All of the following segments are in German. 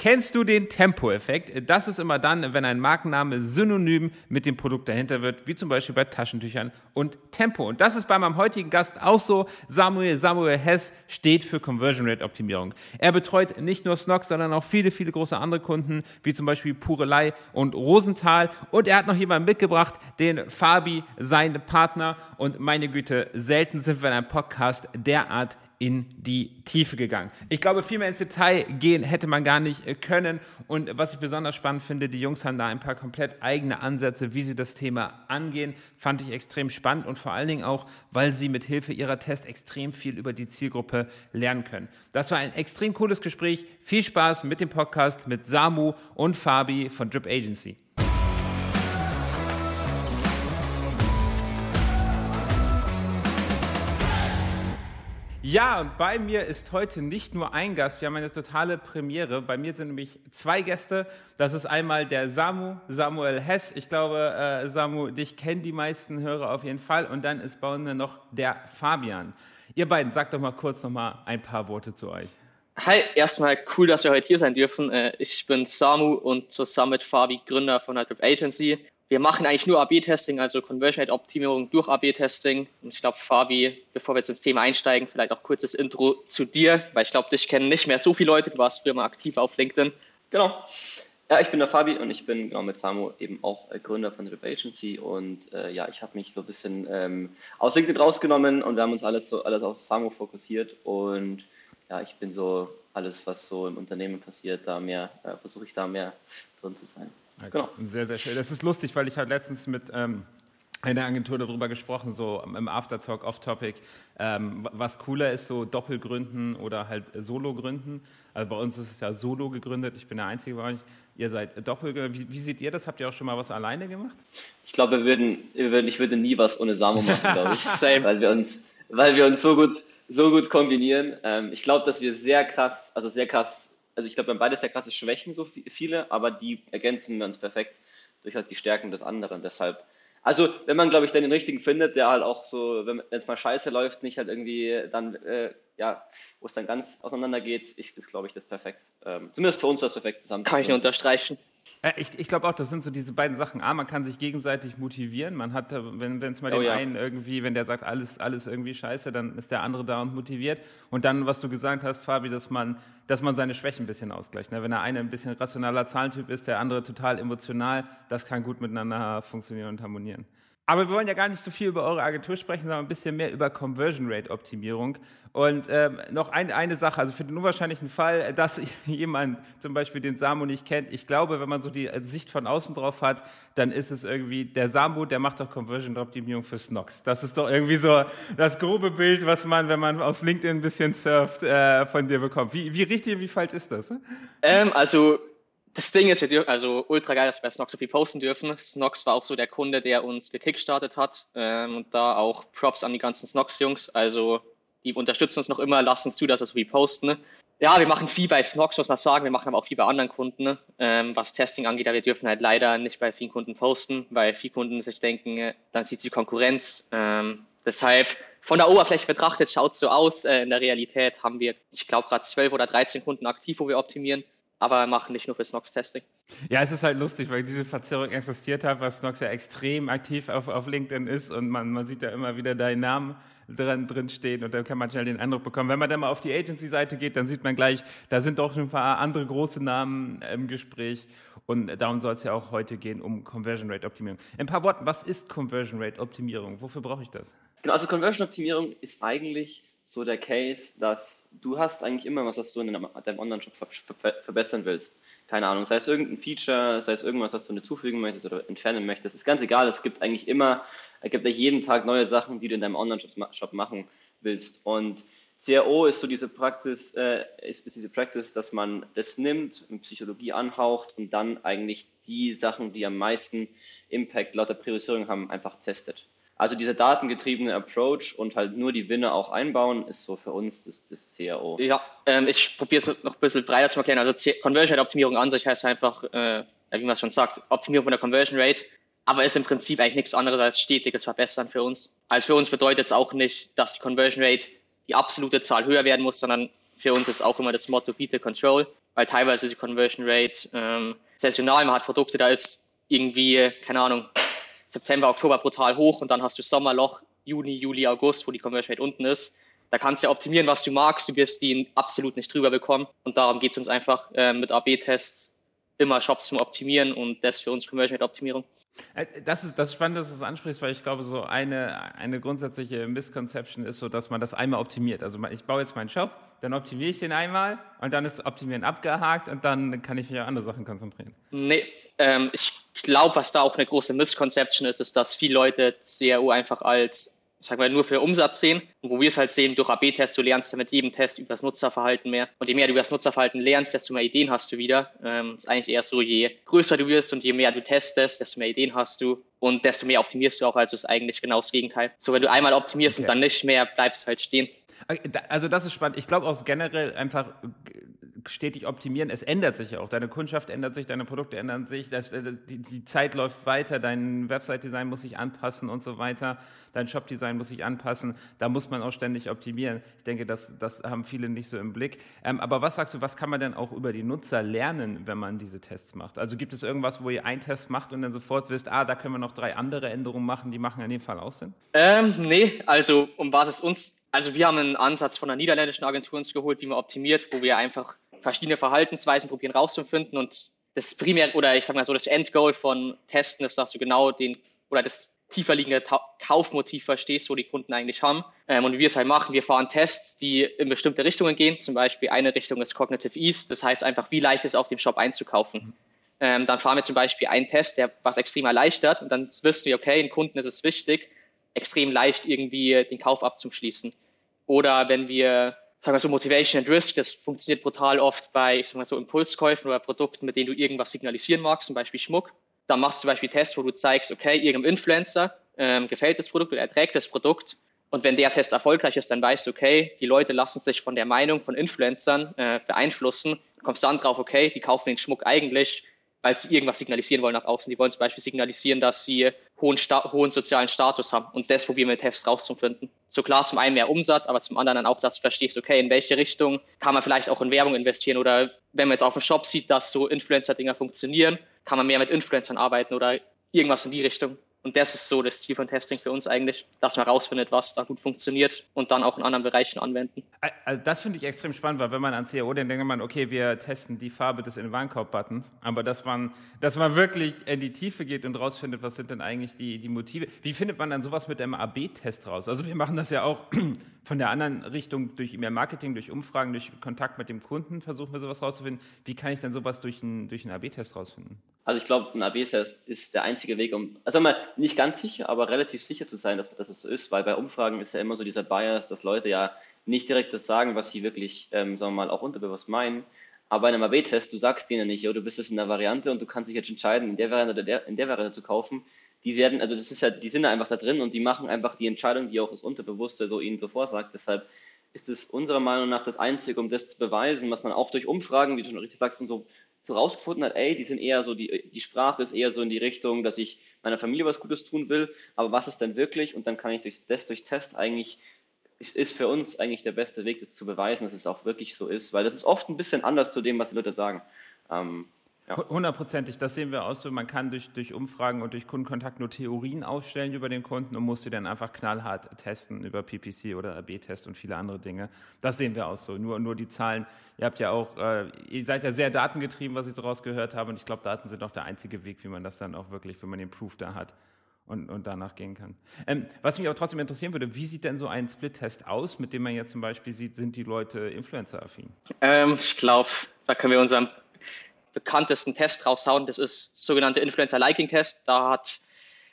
Kennst du den Tempo-Effekt? Das ist immer dann, wenn ein Markenname synonym mit dem Produkt dahinter wird, wie zum Beispiel bei Taschentüchern und Tempo. Und das ist bei meinem heutigen Gast auch so. Samuel Samuel Hess steht für Conversion Rate Optimierung. Er betreut nicht nur Snox, sondern auch viele, viele große andere Kunden, wie zum Beispiel Purelei und Rosenthal. Und er hat noch jemanden mitgebracht, den Fabi, sein Partner. Und meine Güte, selten sind wir in einem Podcast derart in die Tiefe gegangen. Ich glaube, viel mehr ins Detail gehen hätte man gar nicht äh, können. Und was ich besonders spannend finde, die Jungs haben da ein paar komplett eigene Ansätze, wie sie das Thema angehen. Fand ich extrem spannend und vor allen Dingen auch, weil sie mit Hilfe ihrer Tests extrem viel über die Zielgruppe lernen können. Das war ein extrem cooles Gespräch. Viel Spaß mit dem Podcast mit Samu und Fabi von Drip Agency. Ja, und bei mir ist heute nicht nur ein Gast, wir haben eine totale Premiere. Bei mir sind nämlich zwei Gäste. Das ist einmal der Samu, Samuel Hess. Ich glaube, äh, Samu, dich kennen die meisten Hörer auf jeden Fall. Und dann ist bei uns noch der Fabian. Ihr beiden, sagt doch mal kurz noch mal ein paar Worte zu euch. Hi, erstmal cool, dass wir heute hier sein dürfen. Äh, ich bin Samu und zusammen mit Fabi Gründer von Adrift Agency wir machen eigentlich nur AB-Testing, also Conversion Rate Optimierung durch AB-Testing. Und ich glaube, Fabi, bevor wir jetzt ins Thema einsteigen, vielleicht auch kurzes Intro zu dir, weil ich glaube, dich kennen nicht mehr so viele Leute. Du warst früher mal aktiv auf LinkedIn. Genau. Ja, ich bin der Fabi und ich bin genau mit Samu eben auch äh, Gründer von Rip Agency und äh, ja, ich habe mich so ein bisschen ähm, aus LinkedIn rausgenommen und wir haben uns alles so alles auf Samu fokussiert und ja, ich bin so alles, was so im Unternehmen passiert, da mehr äh, versuche ich da mehr drin zu sein. Genau. Sehr, sehr schön. Das ist lustig, weil ich habe letztens mit ähm, einer Agentur darüber gesprochen, so im Aftertalk, off-topic, ähm, was cooler ist, so Doppelgründen oder halt Solo-Gründen. Also bei uns ist es ja Solo gegründet, ich bin der Einzige bei euch. Ihr seid doppelt. Wie, wie, seht ihr das? Habt ihr auch schon mal was alleine gemacht? Ich glaube, wir würden, wir würden, ich würde nie was ohne Samu machen, glaube ich. weil wir uns, weil wir uns so gut, so gut kombinieren. Ähm, ich glaube, dass wir sehr krass, also sehr krass also ich glaube, wir haben beide sehr krasse Schwächen, so viele, aber die ergänzen wir uns perfekt durch halt die Stärken des anderen. Deshalb, also wenn man, glaube ich, dann den richtigen findet, der halt auch so, wenn es mal scheiße läuft, nicht halt irgendwie dann, äh, ja, wo es dann ganz auseinander geht, ich, ist, glaube ich, das perfekt. Ähm, zumindest für uns das perfekt zusammen. Kann ich nur unterstreichen. Äh, ich, ich glaube auch, das sind so diese beiden Sachen. A, man kann sich gegenseitig motivieren. Man hat, wenn es mal oh, den ja. einen irgendwie, wenn der sagt, alles, alles irgendwie scheiße, dann ist der andere da und motiviert. Und dann, was du gesagt hast, Fabi, dass man, dass man seine Schwächen ein bisschen ausgleicht. Ne? Wenn der eine ein bisschen rationaler Zahlentyp ist, der andere total emotional, das kann gut miteinander funktionieren und harmonieren. Aber wir wollen ja gar nicht so viel über eure Agentur sprechen, sondern ein bisschen mehr über Conversion Rate Optimierung. Und ähm, noch ein, eine Sache, also für den unwahrscheinlichen Fall, dass jemand zum Beispiel den Samu nicht kennt, ich glaube, wenn man so die Sicht von außen drauf hat, dann ist es irgendwie, der Samu, der macht doch Conversion Optimierung für Snox. Das ist doch irgendwie so das grobe Bild, was man, wenn man auf LinkedIn ein bisschen surft, äh, von dir bekommt. Wie, wie richtig, wie falsch ist das? Ähm, also das Ding ist, wir dürfen, also ultra geil, dass wir bei Snox so viel posten dürfen. Snox war auch so der Kunde, der uns gekickstartet hat. Ähm, und da auch Props an die ganzen Snox-Jungs. Also, die unterstützen uns noch immer, lassen zu, dass wir so viel posten. Ja, wir machen viel bei Snox, muss man sagen. Wir machen aber auch viel bei anderen Kunden, ähm, was Testing angeht. Aber wir dürfen halt leider nicht bei vielen Kunden posten, weil viele Kunden sich denken, äh, dann sieht sie Konkurrenz. Ähm, deshalb, von der Oberfläche betrachtet, schaut es so aus. Äh, in der Realität haben wir, ich glaube, gerade 12 oder 13 Kunden aktiv, wo wir optimieren aber machen nicht nur für Snox-Testing. Ja, es ist halt lustig, weil diese Verzerrung existiert hat, weil Snox ja extrem aktiv auf, auf LinkedIn ist und man, man sieht ja immer wieder deinen Namen drin, drin stehen und dann kann man schnell den Eindruck bekommen. Wenn man dann mal auf die Agency-Seite geht, dann sieht man gleich, da sind doch ein paar andere große Namen im Gespräch und darum soll es ja auch heute gehen, um Conversion Rate Optimierung. In ein paar Worten, was ist Conversion Rate Optimierung? Wofür brauche ich das? Genau, also Conversion Optimierung ist eigentlich so der Case, dass du hast eigentlich immer was, was du in deinem Online-Shop verbessern willst. Keine Ahnung, sei es irgendein Feature, sei es irgendwas, was du hinzufügen möchtest oder entfernen möchtest. Ist ganz egal, es gibt eigentlich immer, es gibt eigentlich jeden Tag neue Sachen, die du in deinem Online-Shop machen willst. Und CRO ist so diese Practice, äh, ist, ist diese Practice, dass man das nimmt, mit Psychologie anhaucht und dann eigentlich die Sachen, die am meisten Impact laut der Priorisierung haben, einfach testet. Also dieser datengetriebene Approach und halt nur die Winne auch einbauen, ist so für uns das, das CRO. Ja, ähm, ich probiere es noch ein bisschen breiter zu erklären. Also Conversion Rate Optimierung an sich heißt einfach, äh, wie man schon sagt, Optimierung von der Conversion Rate, aber ist im Prinzip eigentlich nichts anderes als stetiges Verbessern für uns. Also für uns bedeutet es auch nicht, dass die Conversion Rate die absolute Zahl höher werden muss, sondern für uns ist auch immer das Motto Beat the Control. weil teilweise ist die Conversion Rate ähm, saisonal. Man hat Produkte, da ist irgendwie, keine Ahnung, September, Oktober brutal hoch und dann hast du Sommerloch, Juni, Juli, August, wo die Conversion Rate unten ist. Da kannst du optimieren, was du magst. Du wirst die absolut nicht drüber bekommen. Und darum geht es uns einfach äh, mit AB-Tests immer Shops zum Optimieren und das für uns Conversion Rate Optimierung. Äh, das ist, das ist spannend, dass du das ansprichst, weil ich glaube, so eine, eine grundsätzliche Misconception ist so, dass man das einmal optimiert. Also ich baue jetzt meinen Shop, dann optimiere ich den einmal und dann ist Optimieren abgehakt und dann kann ich mich auf andere Sachen konzentrieren. Nee, ähm, ich glaube, was da auch eine große Misconception ist, ist, dass viele Leute CRO einfach als sagen wir, nur für Umsatz sehen. Und wo wir es halt sehen, durch AB-Tests, du lernst ja mit jedem Test über das Nutzerverhalten mehr. Und je mehr du über das Nutzerverhalten lernst, desto mehr Ideen hast du wieder. Ähm, ist eigentlich eher so, je größer du wirst und je mehr du testest, desto mehr Ideen hast du und desto mehr optimierst du auch. Also ist eigentlich genau das Gegenteil. So, wenn du einmal optimierst okay. und dann nicht mehr, bleibst du halt stehen. Also das ist spannend. Ich glaube auch generell einfach stetig optimieren. Es ändert sich ja auch. Deine Kundschaft ändert sich, deine Produkte ändern sich, das, äh, die, die, Zeit läuft weiter, dein Website-Design muss sich anpassen und so weiter, dein Shop-Design muss sich anpassen. Da muss man auch ständig optimieren. Ich denke, das, das haben viele nicht so im Blick. Ähm, aber was sagst du, was kann man denn auch über die Nutzer lernen, wenn man diese Tests macht? Also gibt es irgendwas, wo ihr einen Test macht und dann sofort wisst, ah, da können wir noch drei andere Änderungen machen, die machen in dem Fall auch Sinn? Ähm, nee, also um was es uns also wir haben einen Ansatz von einer niederländischen Agentur uns geholt, wie man optimiert, wo wir einfach verschiedene Verhaltensweisen probieren rauszufinden und das primär oder ich sag mal so das Endgoal von Testen ist, dass du genau den oder das tiefer liegende Kaufmotiv verstehst, wo die Kunden eigentlich haben. Ähm, und wie wir es halt machen, wir fahren Tests, die in bestimmte Richtungen gehen. Zum Beispiel eine Richtung ist Cognitive Ease, das heißt einfach, wie leicht es ist, auf dem Shop einzukaufen. Ähm, dann fahren wir zum Beispiel einen Test, der was extrem erleichtert und dann wissen wir, okay, den Kunden ist es wichtig, extrem leicht irgendwie den Kauf abzuschließen. Oder wenn wir sagen wir so, Motivation and Risk, das funktioniert brutal oft bei, ich sag mal so, Impulskäufen oder Produkten, mit denen du irgendwas signalisieren magst, zum Beispiel Schmuck. Dann machst du zum Beispiel Tests, wo du zeigst, okay, irgendeinem Influencer ähm, gefällt das Produkt oder er trägt das Produkt. Und wenn der Test erfolgreich ist, dann weißt du, okay, die Leute lassen sich von der Meinung von Influencern äh, beeinflussen. Du kommst dann drauf, okay, die kaufen den Schmuck eigentlich, weil sie irgendwas signalisieren wollen nach außen. Die wollen zum Beispiel signalisieren, dass sie hohen, hohen sozialen Status haben. Und das probieren wir mit Tests rauszufinden. So klar, zum einen mehr Umsatz, aber zum anderen dann auch, dass du verstehst, okay, in welche Richtung kann man vielleicht auch in Werbung investieren oder wenn man jetzt auf dem Shop sieht, dass so Influencer-Dinger funktionieren, kann man mehr mit Influencern arbeiten oder irgendwas in die Richtung. Und das ist so das Ziel von Testing für uns eigentlich, dass man herausfindet, was da gut funktioniert und dann auch in anderen Bereichen anwenden. Also das finde ich extrem spannend, weil wenn man an CAO denkt, denkt man, okay, wir testen die Farbe des In-Warenkorb-Buttons, aber dass man, dass man wirklich in die Tiefe geht und rausfindet, was sind denn eigentlich die, die Motive. Wie findet man dann sowas mit dem AB-Test raus? Also wir machen das ja auch von der anderen Richtung durch mehr Marketing, durch Umfragen, durch Kontakt mit dem Kunden versuchen wir sowas rauszufinden. Wie kann ich denn sowas durch einen, durch einen AB-Test rausfinden? Also ich glaube, ein AB-Test ist der einzige Weg, um, also mal nicht ganz sicher, aber relativ sicher zu sein, dass, dass es so ist, weil bei Umfragen ist ja immer so dieser Bias, dass Leute ja nicht direkt das sagen, was sie wirklich, ähm, sagen wir mal, auch unterbewusst meinen. Aber bei einem AB-Test, du sagst denen nicht, oh, du bist jetzt in der Variante und du kannst dich jetzt entscheiden, in der Variante oder der, in der Variante zu kaufen. Die werden, also das ist ja, die sind da einfach da drin und die machen einfach die Entscheidung, die auch das Unterbewusste so ihnen so vorsagt. Deshalb ist es unserer Meinung nach das Einzige, um das zu beweisen, was man auch durch Umfragen, wie du schon richtig sagst, und so so rausgefunden hat, ey, die sind eher so, die, die Sprache ist eher so in die Richtung, dass ich meiner Familie was Gutes tun will, aber was ist denn wirklich? Und dann kann ich durch, das durch Test eigentlich, ist für uns eigentlich der beste Weg, das zu beweisen, dass es auch wirklich so ist, weil das ist oft ein bisschen anders zu dem, was die Leute sagen. Ähm, Hundertprozentig, das sehen wir aus so. Man kann durch, durch Umfragen und durch Kundenkontakt nur Theorien aufstellen über den Kunden und muss sie dann einfach knallhart testen über PPC oder AB-Test und viele andere Dinge. Das sehen wir aus so. Nur, nur die Zahlen. Ihr habt ja auch, äh, ihr seid ja sehr datengetrieben, was ich daraus gehört habe. Und ich glaube, Daten sind auch der einzige Weg, wie man das dann auch wirklich, wenn man den Proof da hat, und, und danach gehen kann. Ähm, was mich aber trotzdem interessieren würde, wie sieht denn so ein Split-Test aus, mit dem man jetzt zum Beispiel sieht, sind die Leute Influencer-affin? Ähm, ich glaube, da können wir unseren bekanntesten Test raushauen. Das ist sogenannte Influencer-Liking-Test. Da hat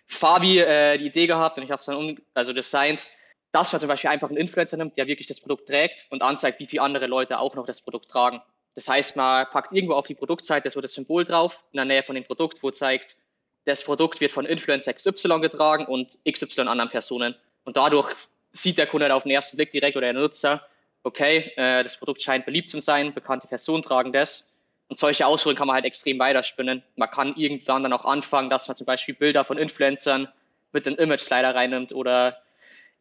Fabi äh, die Idee gehabt und ich habe es dann also designt, dass man zum Beispiel einfach einen Influencer nimmt, der wirklich das Produkt trägt und anzeigt, wie viele andere Leute auch noch das Produkt tragen. Das heißt, man packt irgendwo auf die Produktseite so das Symbol drauf, in der Nähe von dem Produkt, wo zeigt, das Produkt wird von Influencer XY getragen und XY anderen Personen. Und dadurch sieht der Kunde auf den ersten Blick direkt oder der Nutzer, okay, äh, das Produkt scheint beliebt zu sein, bekannte Personen tragen das und solche Ausführungen kann man halt extrem weiterspinnen. Man kann irgendwann dann auch anfangen, dass man zum Beispiel Bilder von Influencern mit den Image-Slider reinnimmt oder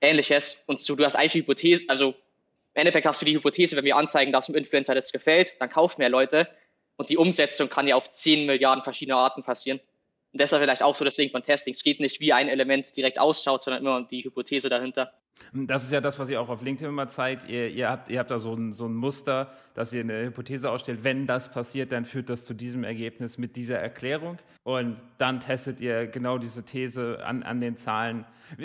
ähnliches. Und so, du hast eigentlich die Hypothese, also Im Endeffekt hast du die Hypothese, wenn wir anzeigen, dass dem Influencer das gefällt, dann kaufen mehr Leute. Und die Umsetzung kann ja auf 10 Milliarden verschiedene Arten passieren. Und deshalb vielleicht auch so das Ding von Testing. Es geht nicht, wie ein Element direkt ausschaut, sondern immer um die Hypothese dahinter. Das ist ja das, was ihr auch auf LinkedIn immer zeigt. Ihr, ihr, habt, ihr habt da so ein, so ein Muster, dass ihr eine Hypothese ausstellt. Wenn das passiert, dann führt das zu diesem Ergebnis mit dieser Erklärung. Und dann testet ihr genau diese These an, an den Zahlen.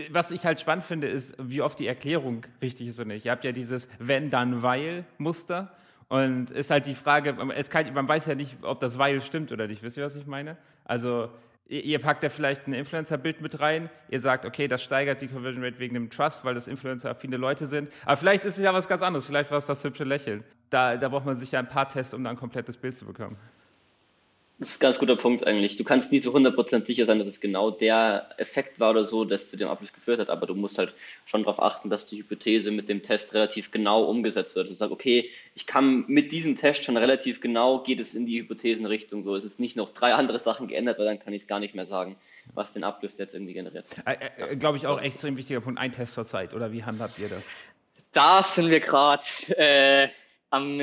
Was ich halt spannend finde, ist, wie oft die Erklärung richtig ist oder nicht. Ihr habt ja dieses Wenn, dann, weil Muster. Und ist halt die Frage, kann, man weiß ja nicht, ob das weil stimmt oder nicht. Wisst ihr, was ich meine? Also Ihr packt ja vielleicht ein Influencer-Bild mit rein. Ihr sagt, okay, das steigert die Conversion Rate wegen dem Trust, weil das Influencer-affine Leute sind. Aber vielleicht ist es ja was ganz anderes. Vielleicht war es das hübsche Lächeln. Da, da braucht man sich ja ein paar Tests, um dann ein komplettes Bild zu bekommen. Das ist ein ganz guter Punkt eigentlich. Du kannst nie zu 100% sicher sein, dass es genau der Effekt war oder so, das zu dem Abschluss geführt hat, aber du musst halt schon darauf achten, dass die Hypothese mit dem Test relativ genau umgesetzt wird. Du sagst, okay, ich kann mit diesem Test schon relativ genau, geht es in die Hypothesenrichtung so. Es ist nicht noch drei andere Sachen geändert, weil dann kann ich es gar nicht mehr sagen, was den Uplift jetzt irgendwie generiert. Äh, äh, Glaube ich auch extrem wichtiger Punkt. Ein Test zur Zeit, oder wie handhabt ihr das? Da sind wir gerade äh, am,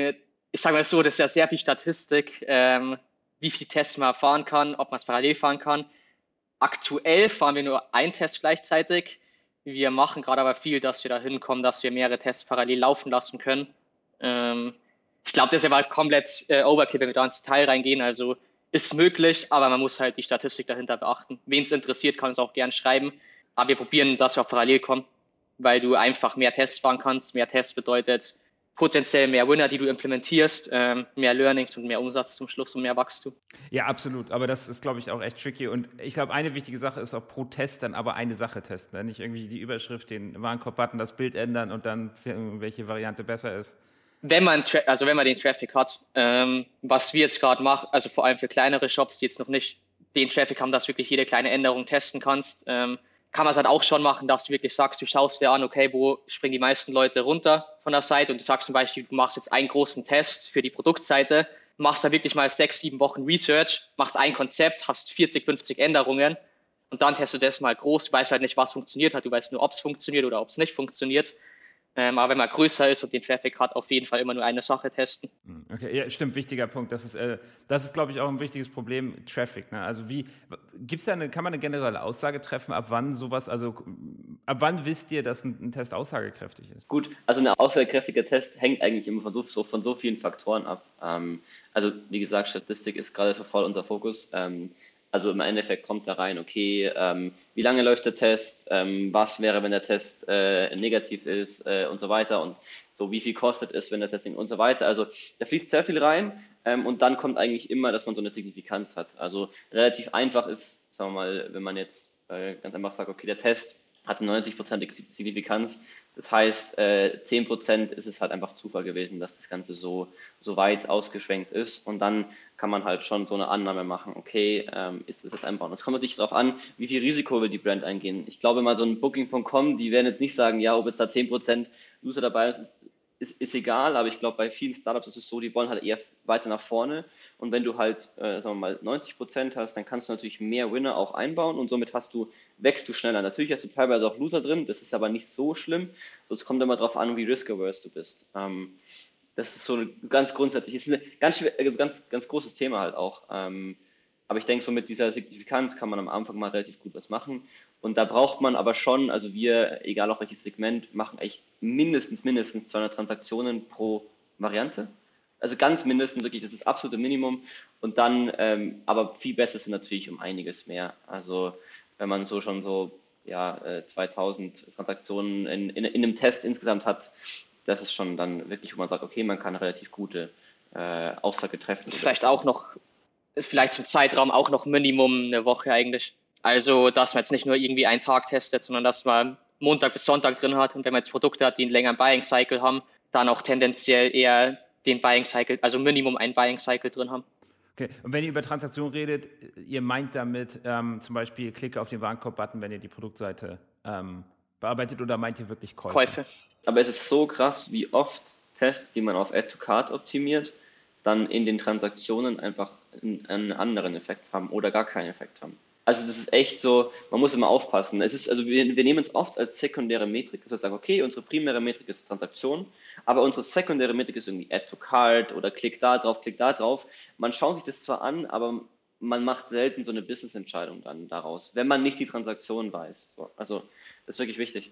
ich sage mal so, das ist ja sehr viel Statistik. Ähm, wie viele Tests man fahren kann, ob man es parallel fahren kann. Aktuell fahren wir nur einen Test gleichzeitig. Wir machen gerade aber viel, dass wir da hinkommen, dass wir mehrere Tests parallel laufen lassen können. Ähm, ich glaube, das ist aber komplett äh, Overkill, wenn wir da ins Detail reingehen. Also ist möglich, aber man muss halt die Statistik dahinter beachten. Wen es interessiert, kann es auch gern schreiben. Aber wir probieren, dass wir auch parallel kommen, weil du einfach mehr Tests fahren kannst. Mehr Tests bedeutet potenziell mehr Winner, die du implementierst, ähm, mehr Learnings und mehr Umsatz zum Schluss und mehr Wachstum. Ja, absolut. Aber das ist, glaube ich, auch echt tricky. Und ich glaube, eine wichtige Sache ist auch pro Test dann aber eine Sache testen. Ne? Nicht irgendwie die Überschrift, den Warenkorb-Button, das Bild ändern und dann sehen, welche Variante besser ist. Wenn man, also wenn man den Traffic hat, ähm, was wir jetzt gerade machen, also vor allem für kleinere Shops, die jetzt noch nicht den Traffic haben, dass du wirklich jede kleine Änderung testen kannst, ähm, kann man es halt auch schon machen, dass du wirklich sagst, du schaust dir an, okay, wo springen die meisten Leute runter von der Seite und du sagst zum Beispiel, du machst jetzt einen großen Test für die Produktseite, machst da wirklich mal sechs, sieben Wochen Research, machst ein Konzept, hast 40, 50 Änderungen und dann testest du das mal groß. Du weißt halt nicht, was funktioniert hat, du weißt nur, ob es funktioniert oder ob es nicht funktioniert. Ähm, aber wenn man größer ist und den Traffic hat, auf jeden Fall immer nur eine Sache testen. Hm, okay, ja, stimmt, wichtiger Punkt. Das ist, äh, das ist, glaube ich, auch ein wichtiges Problem, Traffic. Ne? Also wie, gibt's da eine, kann man eine generelle Aussage treffen, ab wann sowas, also ab wann wisst ihr, dass ein, ein Test aussagekräftig ist? Gut, also ein aussagekräftiger Test hängt eigentlich immer von so, so von so vielen Faktoren ab. Ähm, also wie gesagt, Statistik ist gerade so voll unser Fokus. Ähm, also im Endeffekt kommt da rein, okay, ähm, wie lange läuft der Test, ähm, was wäre, wenn der Test äh, negativ ist äh, und so weiter und so wie viel kostet es, wenn der Testing und so weiter. Also da fließt sehr viel rein ähm, und dann kommt eigentlich immer, dass man so eine Signifikanz hat. Also relativ einfach ist, sagen wir mal, wenn man jetzt äh, ganz einfach sagt, okay, der Test hatte 90% Signifikanz. Das heißt, äh, 10% ist es halt einfach Zufall gewesen, dass das Ganze so, so weit ausgeschwenkt ist. Und dann kann man halt schon so eine Annahme machen, okay, ähm, ist es das einbauen. Es kommt natürlich darauf an, wie viel Risiko will die Brand eingehen. Ich glaube mal, so ein Booking.com, die werden jetzt nicht sagen, ja, ob jetzt da 10% User dabei ist, ist ist, ist egal, aber ich glaube, bei vielen Startups ist es so, die wollen halt eher weiter nach vorne. Und wenn du halt, äh, sagen wir mal, 90 Prozent hast, dann kannst du natürlich mehr Winner auch einbauen und somit hast du, wächst du schneller. Natürlich hast du teilweise auch Loser drin, das ist aber nicht so schlimm. So, es kommt immer darauf an, wie risk-averse du bist. Ähm, das ist so ganz grundsätzlich, ist ein ganz, also ganz, ganz großes Thema halt auch. Ähm, aber ich denke, so mit dieser Signifikanz kann man am Anfang mal relativ gut was machen. Und da braucht man aber schon, also wir, egal auch welches Segment, machen echt mindestens, mindestens 200 Transaktionen pro Variante. Also ganz mindestens, wirklich, das ist das absolute Minimum. Und dann, ähm, aber viel besser sind natürlich um einiges mehr. Also wenn man so schon so ja, 2000 äh, Transaktionen in, in, in einem Test insgesamt hat, das ist schon dann wirklich, wo man sagt, okay, man kann relativ gute äh, Aussage treffen. Vielleicht auch noch, vielleicht zum Zeitraum auch noch Minimum eine Woche eigentlich. Also, dass man jetzt nicht nur irgendwie einen Tag testet, sondern dass man Montag bis Sonntag drin hat und wenn man jetzt Produkte hat, die einen längeren Buying Cycle haben, dann auch tendenziell eher den Buying Cycle, also Minimum einen Buying Cycle drin haben. Okay, und wenn ihr über Transaktionen redet, ihr meint damit ähm, zum Beispiel Klicke auf den Warenkorb-Button, wenn ihr die Produktseite ähm, bearbeitet oder meint ihr wirklich Käufe? Käufe. Aber es ist so krass, wie oft Tests, die man auf Add to Card optimiert, dann in den Transaktionen einfach einen anderen Effekt haben oder gar keinen Effekt haben. Also das ist echt so, man muss immer aufpassen. Es ist, also wir, wir nehmen es oft als sekundäre Metrik, dass wir sagen, okay, unsere primäre Metrik ist Transaktion, aber unsere sekundäre Metrik ist irgendwie Add to Card oder Klick da drauf, Klick da drauf. Man schaut sich das zwar an, aber man macht selten so eine Business-Entscheidung dann daraus, wenn man nicht die Transaktion weiß. So, also ist wirklich wichtig.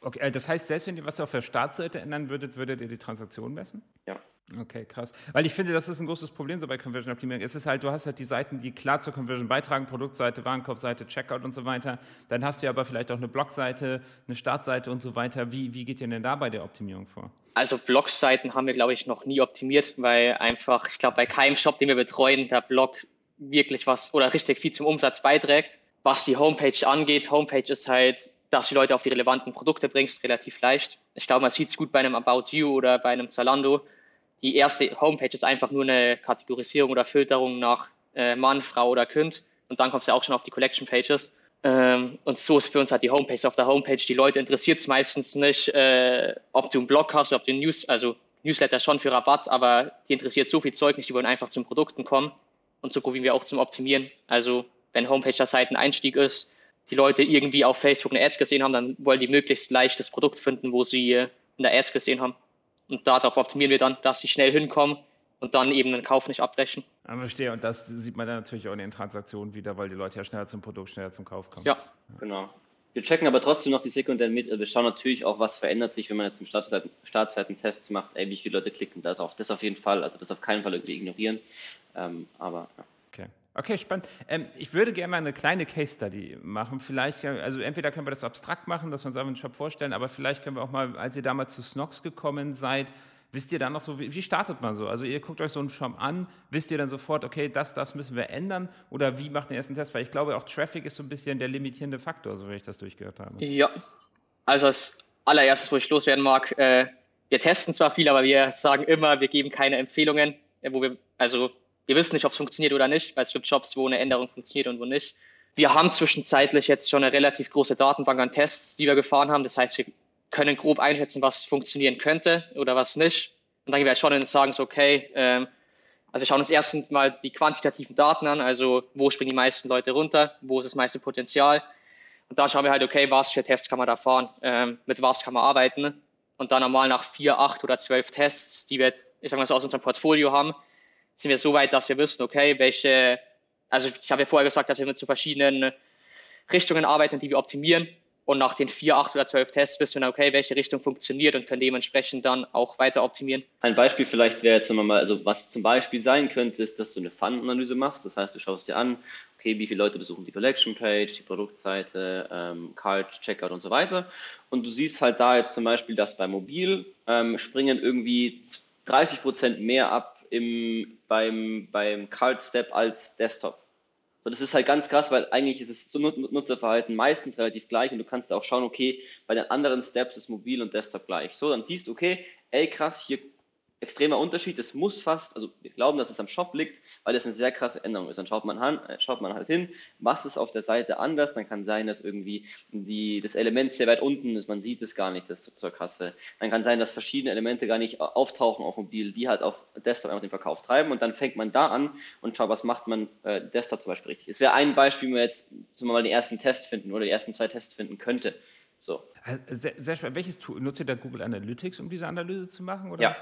Okay, äh, das heißt, selbst wenn ihr was auf der Startseite ändern würdet, würdet ihr die Transaktion messen? Ja. Okay, krass. Weil ich finde, das ist ein großes Problem so bei Conversion Optimierung. Es ist halt, du hast halt die Seiten, die klar zur Conversion beitragen, Produktseite, Warenkorbseite, Checkout und so weiter. Dann hast du aber vielleicht auch eine Blogseite, eine Startseite und so weiter. Wie, wie geht ihr denn da bei der Optimierung vor? Also Blogseiten haben wir, glaube ich, noch nie optimiert, weil einfach, ich glaube, bei keinem Shop, den wir betreuen, der Blog wirklich was oder richtig viel zum Umsatz beiträgt. Was die Homepage angeht, Homepage ist halt, dass die Leute auf die relevanten Produkte bringst, relativ leicht. Ich glaube, man sieht es gut bei einem About You oder bei einem Zalando die erste Homepage ist einfach nur eine Kategorisierung oder Filterung nach äh, Mann, Frau oder Kind. Und dann kommst du ja auch schon auf die Collection Pages. Ähm, und so ist für uns halt die Homepage. Auf der Homepage, die Leute interessiert es meistens nicht, äh, ob du einen Blog hast ob du einen News, also Newsletter schon für Rabatt, aber die interessiert so viel Zeug nicht, die wollen einfach zum Produkten kommen. Und so gucken wir auch zum Optimieren. Also wenn Homepage der Seiteneinstieg ist, die Leute irgendwie auf Facebook eine Ad gesehen haben, dann wollen die möglichst leicht das Produkt finden, wo sie äh, in der Ad gesehen haben. Und darauf optimieren wir dann, dass sie schnell hinkommen und dann eben den Kauf nicht abbrechen. Aber verstehe, und das sieht man dann natürlich auch in den Transaktionen wieder, weil die Leute ja schneller zum Produkt, schneller zum Kauf kommen. Ja, genau. Wir checken aber trotzdem noch die sekundären mit. Wir schauen natürlich auch, was verändert sich, wenn man jetzt im Startseiten, Startseitentests macht, ey, wie viele Leute klicken da drauf. Das auf jeden Fall, also das auf keinen Fall irgendwie ignorieren. Ähm, aber ja. Okay. Okay, spannend. Ähm, ich würde gerne mal eine kleine Case Study machen. Vielleicht, also entweder können wir das abstrakt machen, dass wir uns einfach einen Shop vorstellen, aber vielleicht können wir auch mal, als ihr damals zu Snox gekommen seid, wisst ihr dann noch so, wie, wie, startet man so? Also ihr guckt euch so einen Shop an, wisst ihr dann sofort, okay, das, das müssen wir ändern oder wie macht den ersten Test? Weil ich glaube, auch Traffic ist so ein bisschen der limitierende Faktor, so wie ich das durchgehört habe. Ja, also als allererstes, wo ich loswerden mag, äh, wir testen zwar viel, aber wir sagen immer, wir geben keine Empfehlungen, äh, wo wir, also wir wissen nicht, ob es funktioniert oder nicht, weil es gibt Jobs, wo eine Änderung funktioniert und wo nicht. Wir haben zwischenzeitlich jetzt schon eine relativ große Datenbank an Tests, die wir gefahren haben. Das heißt, wir können grob einschätzen, was funktionieren könnte oder was nicht. Und dann gehen wir halt schon und sagen so, okay, ähm, also wir schauen uns erstens mal die quantitativen Daten an, also wo springen die meisten Leute runter, wo ist das meiste Potenzial. Und dann schauen wir halt, okay, was für Tests kann man da fahren, ähm, mit was kann man arbeiten. Und dann normal nach vier, acht oder zwölf Tests, die wir jetzt, ich sag mal so aus unserem Portfolio haben, sind wir so weit, dass wir wissen, okay, welche, also ich habe ja vorher gesagt, dass wir mit zu verschiedenen Richtungen arbeiten, die wir optimieren. Und nach den vier, acht oder zwölf Tests wissen wir, okay, welche Richtung funktioniert und können dementsprechend dann auch weiter optimieren. Ein Beispiel vielleicht wäre jetzt nochmal, also was zum Beispiel sein könnte, ist, dass du eine Fun-Analyse machst. Das heißt, du schaust dir an, okay, wie viele Leute besuchen die Collection-Page, die Produktseite, ähm, Card, Checkout und so weiter. Und du siehst halt da jetzt zum Beispiel, dass bei Mobil ähm, springen irgendwie 30 Prozent mehr ab im, beim, beim Card Step als Desktop. So, das ist halt ganz krass, weil eigentlich ist es so Nutzerverhalten meistens relativ gleich und du kannst auch schauen, okay, bei den anderen Steps ist Mobil und Desktop gleich. So, dann siehst du, okay, ey krass, hier extremer Unterschied. Es muss fast, also wir glauben, dass es am Shop liegt, weil das eine sehr krasse Änderung ist. Dann schaut man, an, äh, schaut man halt hin, was ist auf der Seite anders. Dann kann sein, dass irgendwie die, das Element sehr weit unten ist, man sieht es gar nicht das zur Kasse. Dann kann sein, dass verschiedene Elemente gar nicht auftauchen auf Mobil, die halt auf Desktop einfach den Verkauf treiben. Und dann fängt man da an und schaut, was macht man äh, Desktop zum Beispiel richtig. Es wäre ein Beispiel, wenn wir jetzt zum mal den ersten Test finden oder die ersten zwei Tests finden könnte. So. Sehr, sehr spannend. Welches Tool nutzt ihr da Google Analytics, um diese Analyse zu machen? Oder? Ja,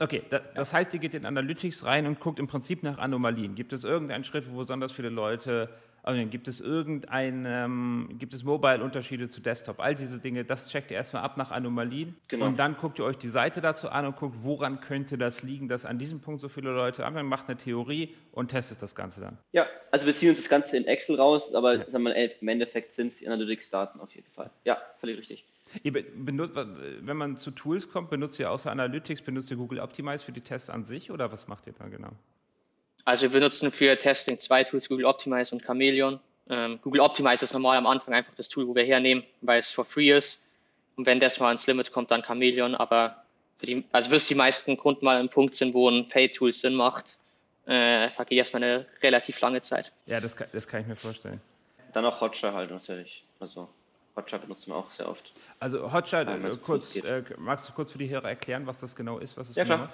Okay, das heißt, ihr geht in Analytics rein und guckt im Prinzip nach Anomalien. Gibt es irgendeinen Schritt, wo besonders viele Leute, also gibt es irgendein, ähm, gibt es Mobile-Unterschiede zu Desktop? All diese Dinge, das checkt ihr erstmal ab nach Anomalien. Genau. Und dann guckt ihr euch die Seite dazu an und guckt, woran könnte das liegen, dass an diesem Punkt so viele Leute anfangen, macht eine Theorie und testet das Ganze dann. Ja, also wir ziehen uns das Ganze in Excel raus, aber ja. sagen wir, im Endeffekt sind es die Analytics-Daten auf jeden Fall. Ja, völlig richtig. Benutzt, wenn man zu Tools kommt, benutzt ihr außer Analytics, benutzt ihr Google Optimize für die Tests an sich oder was macht ihr da genau? Also wir benutzen für Testing zwei Tools, Google Optimize und Chameleon. Ähm, Google Optimize ist normal am Anfang einfach das Tool, wo wir hernehmen, weil es for free ist. Und wenn das mal ans Limit kommt, dann Chameleon. Aber für die, also bis die meisten Kunden mal im Punkt sind, wo ein Pay-Tool Sinn macht, äh, vergeht erstmal eine relativ lange Zeit. Ja, das kann, das kann ich mir vorstellen. Dann auch Hotjar halt natürlich. Also Hotjar benutzen wir auch sehr oft. Also Hotjar, äh, kurz, äh, magst du kurz für die Hörer erklären, was das genau ist? Was ja, genau klar.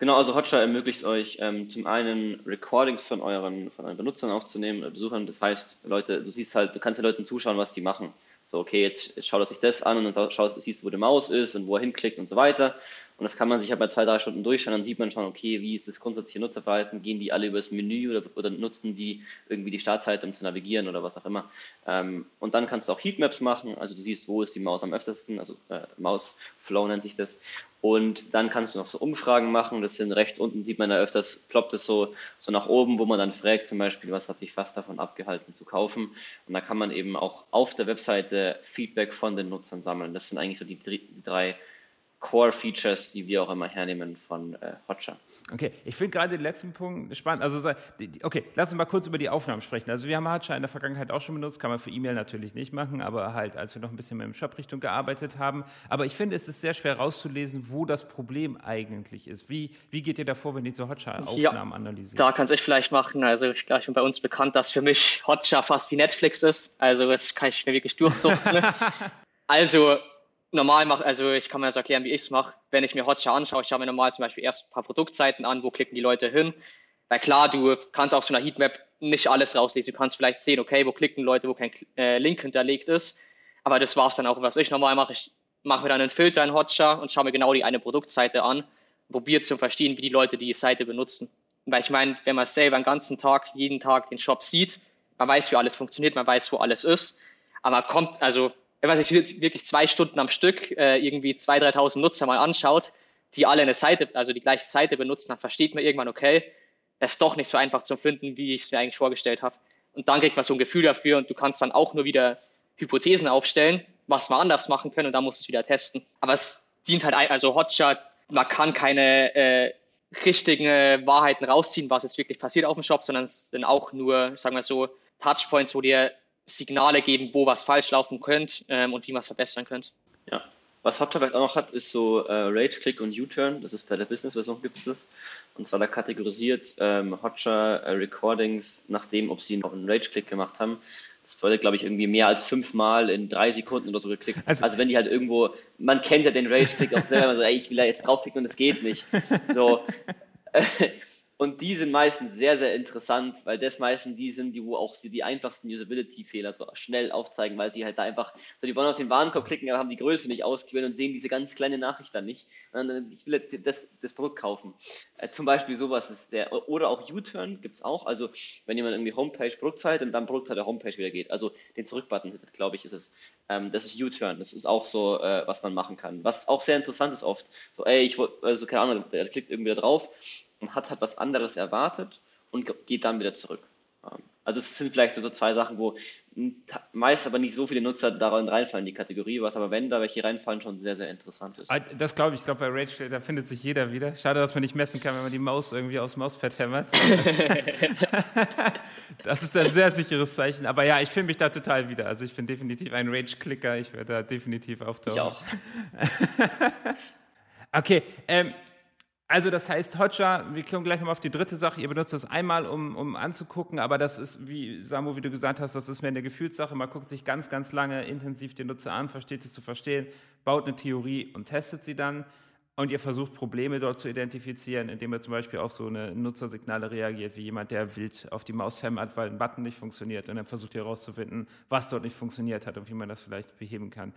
Genau, also Hotjar ermöglicht euch ähm, zum einen Recordings von euren, von euren Benutzern aufzunehmen, äh, Besuchern. Das heißt, Leute, du siehst halt, du kannst den Leuten zuschauen, was die machen. So, okay, jetzt, jetzt schaut er sich das an und dann schaust, siehst du, wo die Maus ist und wo er hinklickt und so weiter. Und das kann man sich halt bei zwei, drei Stunden durchschauen, dann sieht man schon, okay, wie ist das grundsätzliche Nutzerverhalten, gehen die alle über das Menü oder, oder nutzen die irgendwie die Startseite, um zu navigieren oder was auch immer. Ähm, und dann kannst du auch Heatmaps machen, also du siehst, wo ist die Maus am öftesten, also äh, Mausflow nennt sich das. Und dann kannst du noch so Umfragen machen, das sind rechts unten, sieht man da öfters, ploppt es so, so nach oben, wo man dann fragt, zum Beispiel, was hat dich fast davon abgehalten zu kaufen. Und da kann man eben auch auf der Webseite Feedback von den Nutzern sammeln. Das sind eigentlich so die, die drei Core-Features, die wir auch immer hernehmen von äh, Hotjar. Okay, ich finde gerade den letzten Punkt spannend. Also, okay, lass uns mal kurz über die Aufnahmen sprechen. Also, wir haben Hotjar in der Vergangenheit auch schon benutzt, kann man für E-Mail natürlich nicht machen, aber halt, als wir noch ein bisschen mehr im Shop-Richtung gearbeitet haben. Aber ich finde, es ist sehr schwer rauszulesen, wo das Problem eigentlich ist. Wie, wie geht ihr davor, wenn ihr so Hotjar-Aufnahmen ja, analysiert? Da kann es ich vielleicht machen. Also, ich glaube, bei uns bekannt, dass für mich Hotjar fast wie Netflix ist. Also, das kann ich mir wirklich durchsuchen. also, normal mache, also ich kann mir das erklären, wie ich es mache. Wenn ich mir Hotjar anschaue, ich schaue mir normal zum Beispiel erst ein paar Produktseiten an, wo klicken die Leute hin. Weil klar, du kannst auf so einer Heatmap nicht alles rauslesen. Du kannst vielleicht sehen, okay, wo klicken Leute, wo kein äh, Link hinterlegt ist. Aber das war es dann auch, was ich normal mache. Ich mache mir dann einen Filter in Hotjar und schaue mir genau die eine Produktseite an, probiere zu verstehen, wie die Leute die Seite benutzen. Weil ich meine, wenn man selber den ganzen Tag, jeden Tag den Shop sieht, man weiß, wie alles funktioniert, man weiß, wo alles ist. Aber kommt, also wenn man sich wirklich zwei Stunden am Stück äh, irgendwie 2.000, 3.000 Nutzer mal anschaut, die alle eine Seite, also die gleiche Seite benutzen, dann versteht man irgendwann, okay, es ist doch nicht so einfach zu finden, wie ich es mir eigentlich vorgestellt habe. Und dann kriegt man so ein Gefühl dafür und du kannst dann auch nur wieder Hypothesen aufstellen, was man anders machen können und dann musst du es wieder testen. Aber es dient halt, also Hotjar, man kann keine äh, richtigen äh, Wahrheiten rausziehen, was jetzt wirklich passiert auf dem Shop, sondern es sind auch nur, sagen wir so, Touchpoints, wo dir Signale geben, wo was falsch laufen könnte ähm, und wie man es verbessern könnte. Ja. Was Hotjar vielleicht auch noch hat, ist so äh, Rage-Click und U-Turn. Das ist bei der Business-Version gibt es das. Und zwar da kategorisiert ähm, Hotjar äh, Recordings nach dem, ob sie noch einen Rage-Click gemacht haben. Das wurde, glaube ich, irgendwie mehr als fünfmal in drei Sekunden oder so geklickt. Also, also wenn die halt irgendwo, man kennt ja den Rage-Click auch selber, so, ey, ich will da jetzt draufklicken und es geht nicht. So, Und die sind meistens sehr, sehr interessant, weil das meistens die sind, die wo auch sie die einfachsten Usability-Fehler so schnell aufzeigen, weil sie halt da einfach, so die wollen auf den Warenkorb klicken, aber haben die Größe nicht ausgewählt und sehen diese ganz kleine Nachricht dann nicht. Und ich will jetzt das, das Produkt kaufen. Äh, zum Beispiel sowas ist der, oder auch U-Turn gibt es auch, also wenn jemand irgendwie Homepage Produktseite und dann Produktseite Homepage wieder geht, also den Zurückbutton glaube ich, ist es. Ähm, das ist U-Turn, das ist auch so, äh, was man machen kann. Was auch sehr interessant ist oft, so, ey, ich wollte, also keine Ahnung, der klickt irgendwie da drauf und hat halt was anderes erwartet und geht dann wieder zurück. Ähm, also es sind vielleicht so zwei Sachen, wo meist aber nicht so viele Nutzer darin reinfallen, die Kategorie, was aber wenn da welche reinfallen, schon sehr, sehr interessant ist. Ah, das glaube ich, ich glaube bei Rage, da findet sich jeder wieder. Schade, dass man nicht messen kann, wenn man die Maus irgendwie aus dem Mauspad hämmert. das ist ein sehr sicheres Zeichen. Aber ja, ich finde mich da total wieder. Also ich bin definitiv ein Rage-Clicker, ich werde da definitiv auftauchen. Ich auch. okay, ähm, also das heißt, Hotjar, wir kommen gleich nochmal auf die dritte Sache, ihr benutzt das einmal, um, um anzugucken, aber das ist, wie Samu, wie du gesagt hast, das ist mehr eine Gefühlssache. Man guckt sich ganz, ganz lange intensiv den Nutzer an, versteht es zu verstehen, baut eine Theorie und testet sie dann. Und ihr versucht Probleme dort zu identifizieren, indem ihr zum Beispiel auf so eine Nutzersignale reagiert, wie jemand, der wild auf die Maus hämmert, weil ein Button nicht funktioniert. Und dann versucht ihr herauszufinden, was dort nicht funktioniert hat und wie man das vielleicht beheben kann.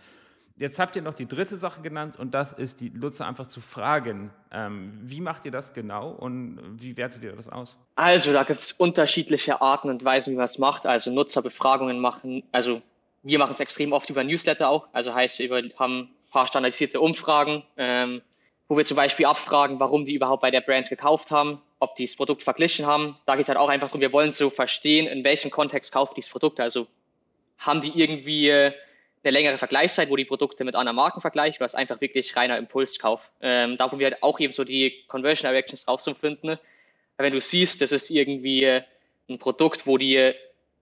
Jetzt habt ihr noch die dritte Sache genannt und das ist die Nutzer einfach zu fragen. Ähm, wie macht ihr das genau und wie wertet ihr das aus? Also da gibt es unterschiedliche Arten und Weisen, wie man es macht. Also Nutzerbefragungen machen, also wir machen es extrem oft über Newsletter auch. Also heißt, wir haben ein paar standardisierte Umfragen, ähm, wo wir zum Beispiel abfragen, warum die überhaupt bei der Brand gekauft haben, ob die das Produkt verglichen haben. Da geht es halt auch einfach darum, wir wollen so verstehen, in welchem Kontext kauft dieses Produkt. Also haben die irgendwie eine längere Vergleichszeit, wo die Produkte mit anderen Marken vergleichen, was einfach wirklich reiner Impulskauf. Ähm, da probieren wir auch eben so die Conversion Directions rauszufinden. Wenn du siehst, das ist irgendwie ein Produkt, wo die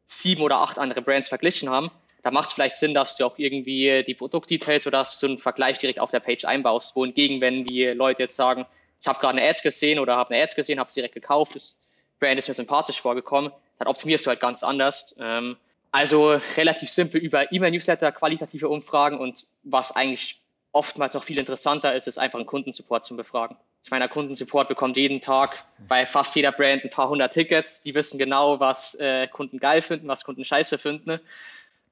sieben oder acht andere Brands verglichen haben, da macht es vielleicht Sinn, dass du auch irgendwie die Produktdetails oder dass du so einen Vergleich direkt auf der Page einbaust. Wohingegen, wenn die Leute jetzt sagen, ich habe gerade eine Ad gesehen oder habe eine Ad gesehen, habe es direkt gekauft, das Brand ist mir sympathisch vorgekommen, dann optimierst du halt ganz anders. Ähm, also relativ simpel über E-Mail-Newsletter, qualitative Umfragen und was eigentlich oftmals noch viel interessanter ist, ist einfach einen Kundensupport zu befragen. Ich meine, der Kundensupport bekommt jeden Tag bei fast jeder Brand ein paar hundert Tickets. Die wissen genau, was äh, Kunden geil finden, was Kunden scheiße finden.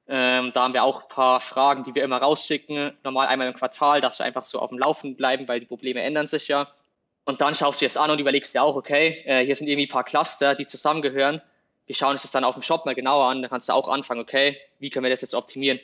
Ähm, da haben wir auch ein paar Fragen, die wir immer rausschicken. Normal einmal im Quartal, dass wir einfach so auf dem Laufen bleiben, weil die Probleme ändern sich ja. Und dann schaust du es an und überlegst dir auch, okay, äh, hier sind irgendwie ein paar Cluster, die zusammengehören. Wir schauen uns das dann auf dem Shop mal genauer an. Dann kannst du auch anfangen, okay, wie können wir das jetzt optimieren?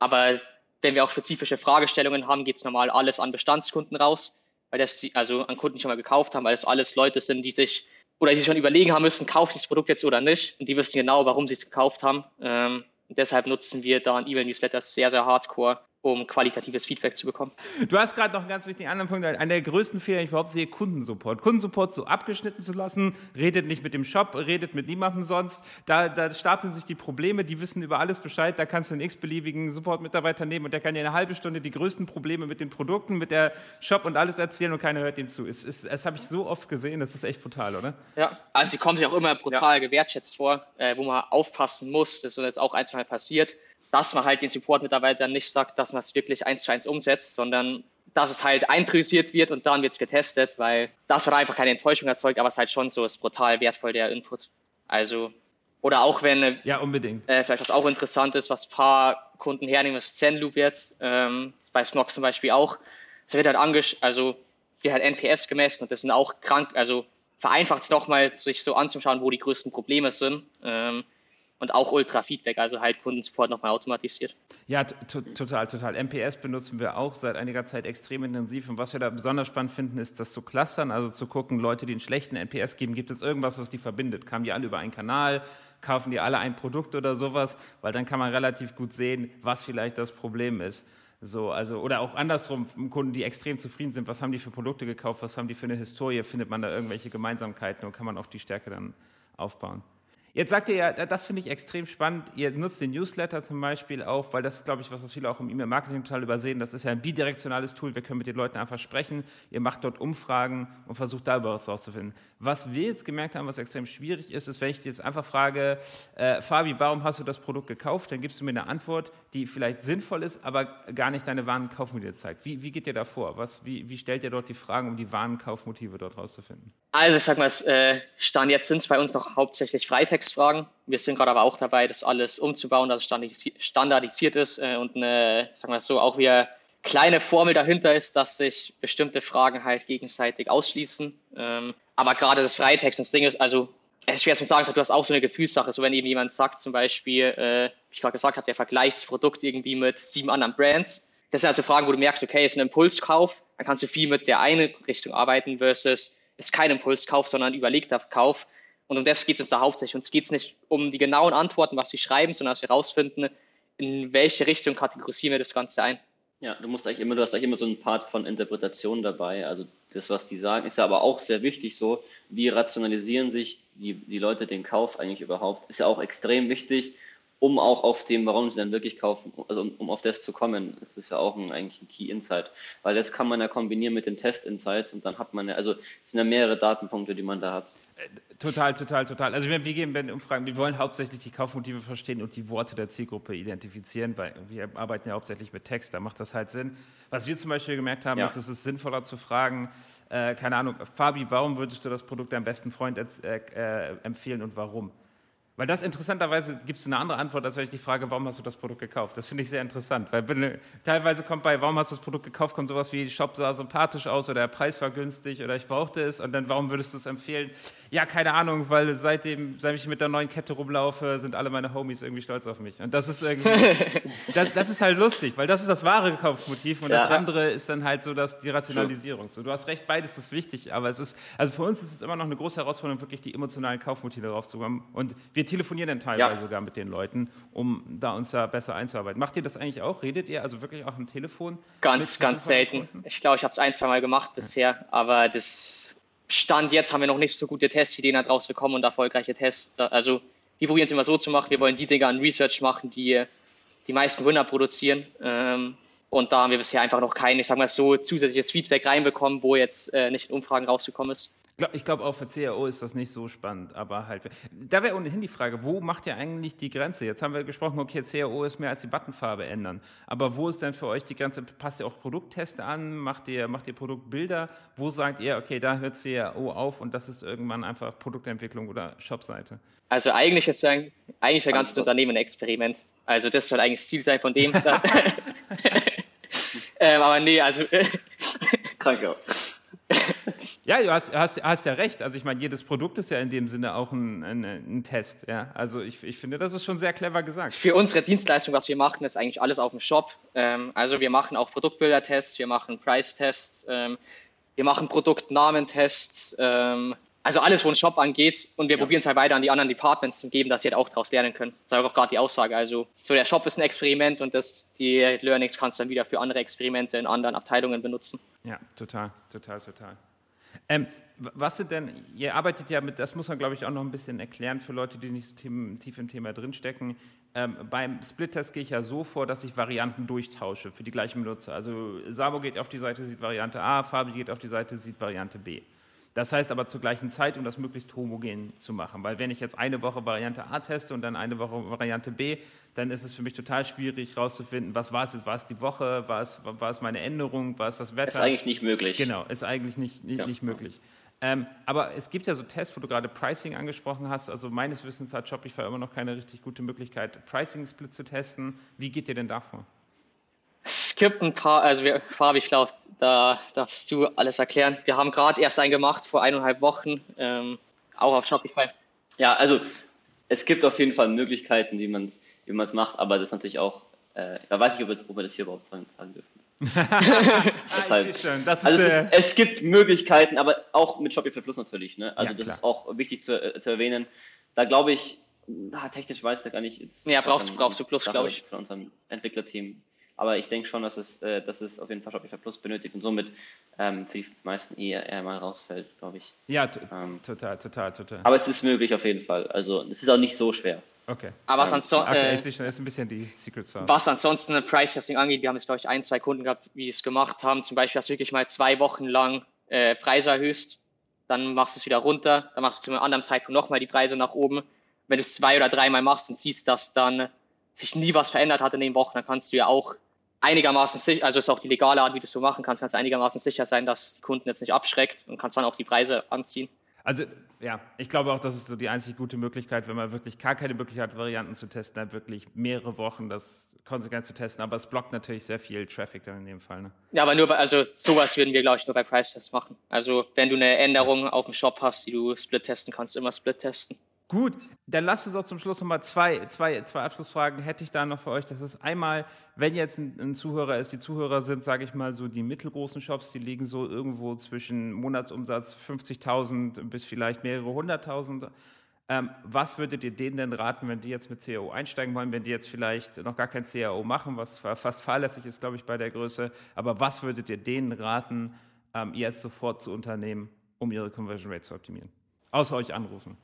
Aber wenn wir auch spezifische Fragestellungen haben, geht es normal alles an Bestandskunden raus, weil das also an Kunden schon mal gekauft haben, weil das alles Leute sind, die sich oder die sich schon überlegen haben müssen, kaufe ich das Produkt jetzt oder nicht. Und die wissen genau, warum sie es gekauft haben. Ähm, deshalb nutzen wir da ein E-Mail-Newsletter sehr, sehr hardcore, um qualitatives Feedback zu bekommen. Du hast gerade noch einen ganz wichtigen anderen Punkt. Einer der größten Fehler, ich überhaupt sehe, Kundensupport. Kundensupport so abgeschnitten zu lassen, redet nicht mit dem Shop, redet mit niemandem sonst. Da, da stapeln sich die Probleme, die wissen über alles Bescheid. Da kannst du einen x-beliebigen Support-Mitarbeiter nehmen und der kann dir eine halbe Stunde die größten Probleme mit den Produkten, mit der Shop und alles erzählen und keiner hört ihm zu. Es, es, das habe ich so oft gesehen, das ist echt brutal, oder? Ja, also sie kommen sich auch immer brutal ja. gewertschätzt vor, äh, wo man aufpassen muss. Das ist jetzt auch ein, zwei Mal passiert dass man halt den Support-Mitarbeitern nicht sagt, dass man es wirklich eins zu eins umsetzt, sondern dass es halt einpriorisiert wird und dann wird es getestet, weil das hat einfach keine Enttäuschung erzeugt, aber es ist halt schon so, ist brutal wertvoll, der Input. Also, oder auch wenn, ja, unbedingt. Äh, vielleicht was auch interessant ist, was ein paar Kunden hernehmen, ist Zenloop jetzt, ähm, ist bei Snox zum Beispiel auch, es wird halt angesch also wird halt NPS gemessen und das sind auch krank, also vereinfacht es nochmal, sich so anzuschauen, wo die größten Probleme sind. Ähm, und auch Ultra-Feedback, also halt Kundensupport nochmal automatisiert. Ja, total, total. MPS benutzen wir auch seit einiger Zeit extrem intensiv. Und was wir da besonders spannend finden, ist das zu clustern, also zu gucken, Leute, die einen schlechten NPS geben, gibt es irgendwas, was die verbindet? Kamen die alle über einen Kanal? Kaufen die alle ein Produkt oder sowas? Weil dann kann man relativ gut sehen, was vielleicht das Problem ist. So, also, oder auch andersrum, Kunden, die extrem zufrieden sind, was haben die für Produkte gekauft, was haben die für eine Historie, findet man da irgendwelche Gemeinsamkeiten und kann man auf die Stärke dann aufbauen. Jetzt sagt ihr ja, das finde ich extrem spannend. Ihr nutzt den Newsletter zum Beispiel auch, weil das ist, glaube ich, was, viele auch im E-Mail-Marketing total übersehen. Das ist ja ein bidirektionales Tool. Wir können mit den Leuten einfach sprechen. Ihr macht dort Umfragen und versucht darüber was rauszufinden. Was wir jetzt gemerkt haben, was extrem schwierig ist, ist, wenn ich dir jetzt einfach frage, äh, Fabi, warum hast du das Produkt gekauft? Dann gibst du mir eine Antwort, die vielleicht sinnvoll ist, aber gar nicht deine wahren Kaufmotive zeigt. Wie, wie geht ihr da vor? Was, wie, wie stellt ihr dort die Fragen, um die wahren Kaufmotive dort rauszufinden? Also ich sag mal, äh, Stand jetzt sind es bei uns noch hauptsächlich Freitextfragen. Wir sind gerade aber auch dabei, das alles umzubauen, dass es standardisiert ist äh, und eine, sagen wir so, auch wieder kleine Formel dahinter ist, dass sich bestimmte Fragen halt gegenseitig ausschließen. Ähm, aber gerade das Freitext, das Ding ist, also es ist schwer zu sagen, du hast auch so eine Gefühlssache. So wenn eben jemand sagt, zum Beispiel, äh, wie ich gerade gesagt habe, der vergleicht das Produkt irgendwie mit sieben anderen Brands. Das sind also Fragen, wo du merkst, okay, ist ein Impulskauf, dann kannst du viel mit der einen Richtung arbeiten versus ist kein Impulskauf, sondern ein überlegter Kauf. Und um das geht es uns da hauptsächlich. Uns geht es nicht um die genauen Antworten, was sie schreiben, sondern dass wir herausfinden, in welche Richtung kategorisieren wir das Ganze ein. Ja, du musst eigentlich immer, du hast eigentlich immer so einen Part von Interpretation dabei. Also das, was die sagen, ist ja aber auch sehr wichtig so. Wie rationalisieren sich die, die Leute den Kauf eigentlich überhaupt? Ist ja auch extrem wichtig, um auch auf dem, warum sie dann wirklich kaufen, also um, um auf das zu kommen, ist das ja auch ein, eigentlich ein Key Insight. Weil das kann man ja kombinieren mit den Test Insights und dann hat man ja, also es sind ja mehrere Datenpunkte, die man da hat. Total, total, total. Also wir, wir geben bei den Umfragen, wir wollen hauptsächlich die Kaufmotive verstehen und die Worte der Zielgruppe identifizieren, weil wir arbeiten ja hauptsächlich mit Text, da macht das halt Sinn. Was wir zum Beispiel gemerkt haben, ja. ist, es ist sinnvoller zu fragen, äh, keine Ahnung, Fabi, warum würdest du das Produkt deinem besten Freund äh, äh, empfehlen und warum? Weil das interessanterweise gibt es eine andere Antwort, als wenn ich die Frage, warum hast du das Produkt gekauft? Das finde ich sehr interessant, weil bin, teilweise kommt bei, warum hast du das Produkt gekauft, kommt sowas wie, Shop sah sympathisch aus oder der Preis war günstig oder ich brauchte es und dann, warum würdest du es empfehlen? Ja, keine Ahnung, weil seitdem, seit ich mit der neuen Kette rumlaufe, sind alle meine Homies irgendwie stolz auf mich. Und das ist irgendwie, das, das, ist halt lustig, weil das ist das wahre Kaufmotiv und ja. das andere ist dann halt so, dass die Rationalisierung. So, du hast recht, beides ist wichtig, aber es ist, also für uns ist es immer noch eine große Herausforderung, wirklich die emotionalen Kaufmotive drauf zu haben und wir telefonieren dann teilweise ja. sogar mit den Leuten, um da uns da besser einzuarbeiten. Macht ihr das eigentlich auch? Redet ihr also wirklich auch am Telefon? Ganz, ganz selten. Ich glaube, ich habe es ein, zwei Mal gemacht bisher, aber das Stand jetzt haben wir noch nicht so gute Testideen da draus bekommen und erfolgreiche Tests. Also wir probieren es immer so zu machen, wir wollen die Dinge an Research machen, die die meisten Winner produzieren. Ähm, und da haben wir bisher einfach noch kein, ich sag mal so, zusätzliches Feedback reinbekommen, wo jetzt äh, nicht in Umfragen rausgekommen ist. Ich glaube, auch für CAO ist das nicht so spannend, aber halt. Da wäre ohnehin die Frage, wo macht ihr eigentlich die Grenze? Jetzt haben wir gesprochen, okay, CAO ist mehr als die Buttonfarbe ändern. Aber wo ist denn für euch die Grenze? Passt ihr auch Produktteste an? Macht ihr, macht ihr Produktbilder? Wo sagt ihr, okay, da hört CAO auf und das ist irgendwann einfach Produktentwicklung oder Shopseite? Also eigentlich ist eigentlich ein ganzes Unternehmen ein Experiment. Also das soll eigentlich das Ziel sein von dem. ähm, aber nee, also. Danke. Ja, du hast, hast, hast ja recht. Also ich meine, jedes Produkt ist ja in dem Sinne auch ein, ein, ein Test. Ja? Also ich, ich finde, das ist schon sehr clever gesagt. Für unsere Dienstleistung, was wir machen, ist eigentlich alles auf dem Shop. Ähm, also wir machen auch Produktbildertests, wir machen Price-Tests, ähm, wir machen Produktnamentests, ähm, also alles, wo ein Shop angeht. Und wir ja. probieren es halt weiter an die anderen Departments zu geben, dass sie halt auch daraus lernen können. Das ist auch gerade die Aussage. Also so der Shop ist ein Experiment und das, die Learnings kannst du dann wieder für andere Experimente in anderen Abteilungen benutzen. Ja, total, total, total. Ähm, was sind denn, ihr arbeitet ja mit, das muss man glaube ich auch noch ein bisschen erklären für Leute, die nicht so tief im Thema drinstecken. Ähm, beim Split-Test gehe ich ja so vor, dass ich Varianten durchtausche für die gleichen Benutzer. Also Sabo geht auf die Seite, sieht Variante A, Fabi geht auf die Seite, sieht Variante B. Das heißt aber zur gleichen Zeit, um das möglichst homogen zu machen. Weil wenn ich jetzt eine Woche Variante A teste und dann eine Woche Variante B, dann ist es für mich total schwierig herauszufinden, was war es jetzt, war es die Woche, war es, war es meine Änderung, war es das Wetter. Ist eigentlich nicht möglich. Genau, ist eigentlich nicht, nicht, ja. nicht möglich. Ähm, aber es gibt ja so Tests, wo du gerade Pricing angesprochen hast. Also meines Wissens hat Shopify immer noch keine richtig gute Möglichkeit, Pricing-Split zu testen. Wie geht ihr denn davor? Es gibt ein paar, also wir, Fabi, ich glaube, da darfst du alles erklären. Wir haben gerade erst einen gemacht vor eineinhalb Wochen, ähm, auch auf Shopify. Ja, also es gibt auf jeden Fall Möglichkeiten, wie man es wie macht, aber das ist natürlich auch, äh, da weiß ich, ob, jetzt, ob wir das hier überhaupt sagen, sagen dürfen. Deshalb, das also es, ist, es, gibt Möglichkeiten, aber auch mit Shopify Plus natürlich. Ne? Also ja, das ist auch wichtig zu, äh, zu erwähnen. Da glaube ich, ah, technisch weiß ich da gar nicht. Ja, brauchst, brauchst du Plus, glaube ich. Von unserem Entwicklerteam aber ich denke schon, dass es, äh, dass es auf jeden Fall Shopify Plus benötigt und somit ähm, für die meisten eher, eher mal rausfällt, glaube ich. Ja, ähm, total, total, total. Aber es ist möglich auf jeden Fall. Also es ist auch nicht so schwer. Okay. Aber was, ansonsten, okay, äh, ist, ein bisschen die Secret Sauce. was ansonsten Price Testing angeht, wir haben jetzt, glaube ich, ein, zwei Kunden gehabt, die es gemacht haben. Zum Beispiel, dass du wirklich mal zwei Wochen lang äh, Preise erhöhst, dann machst du es wieder runter, dann machst du zu einem anderen Zeitpunkt nochmal die Preise nach oben. Wenn du es zwei oder dreimal machst und siehst, dass dann sich nie was verändert hat in den Wochen, dann kannst du ja auch einigermaßen sicher, also ist auch die legale Art, wie du es so machen kannst, kannst du einigermaßen sicher sein, dass die Kunden jetzt nicht abschreckt und kannst dann auch die Preise anziehen. Also ja, ich glaube auch, das ist so die einzig gute Möglichkeit, wenn man wirklich gar keine Möglichkeit hat, Varianten zu testen, dann wirklich mehrere Wochen das konsequent zu testen. Aber es blockt natürlich sehr viel Traffic dann in dem Fall. Ne? Ja, aber nur bei, also sowas würden wir, glaube ich, nur bei Price-Tests machen. Also wenn du eine Änderung auf dem Shop hast, die du split testen kannst, immer split testen. Gut, dann lasst uns auch zum Schluss nochmal zwei, zwei, zwei Abschlussfragen hätte ich da noch für euch. Das ist einmal, wenn jetzt ein, ein Zuhörer ist, die Zuhörer sind, sage ich mal, so die mittelgroßen Shops, die liegen so irgendwo zwischen Monatsumsatz 50.000 bis vielleicht mehrere hunderttausend. Ähm, was würdet ihr denen denn raten, wenn die jetzt mit CAO einsteigen wollen, wenn die jetzt vielleicht noch gar kein CAO machen, was fast fahrlässig ist, glaube ich, bei der Größe. Aber was würdet ihr denen raten, ähm, jetzt sofort zu unternehmen, um ihre Conversion Rate zu optimieren? Außer euch anrufen.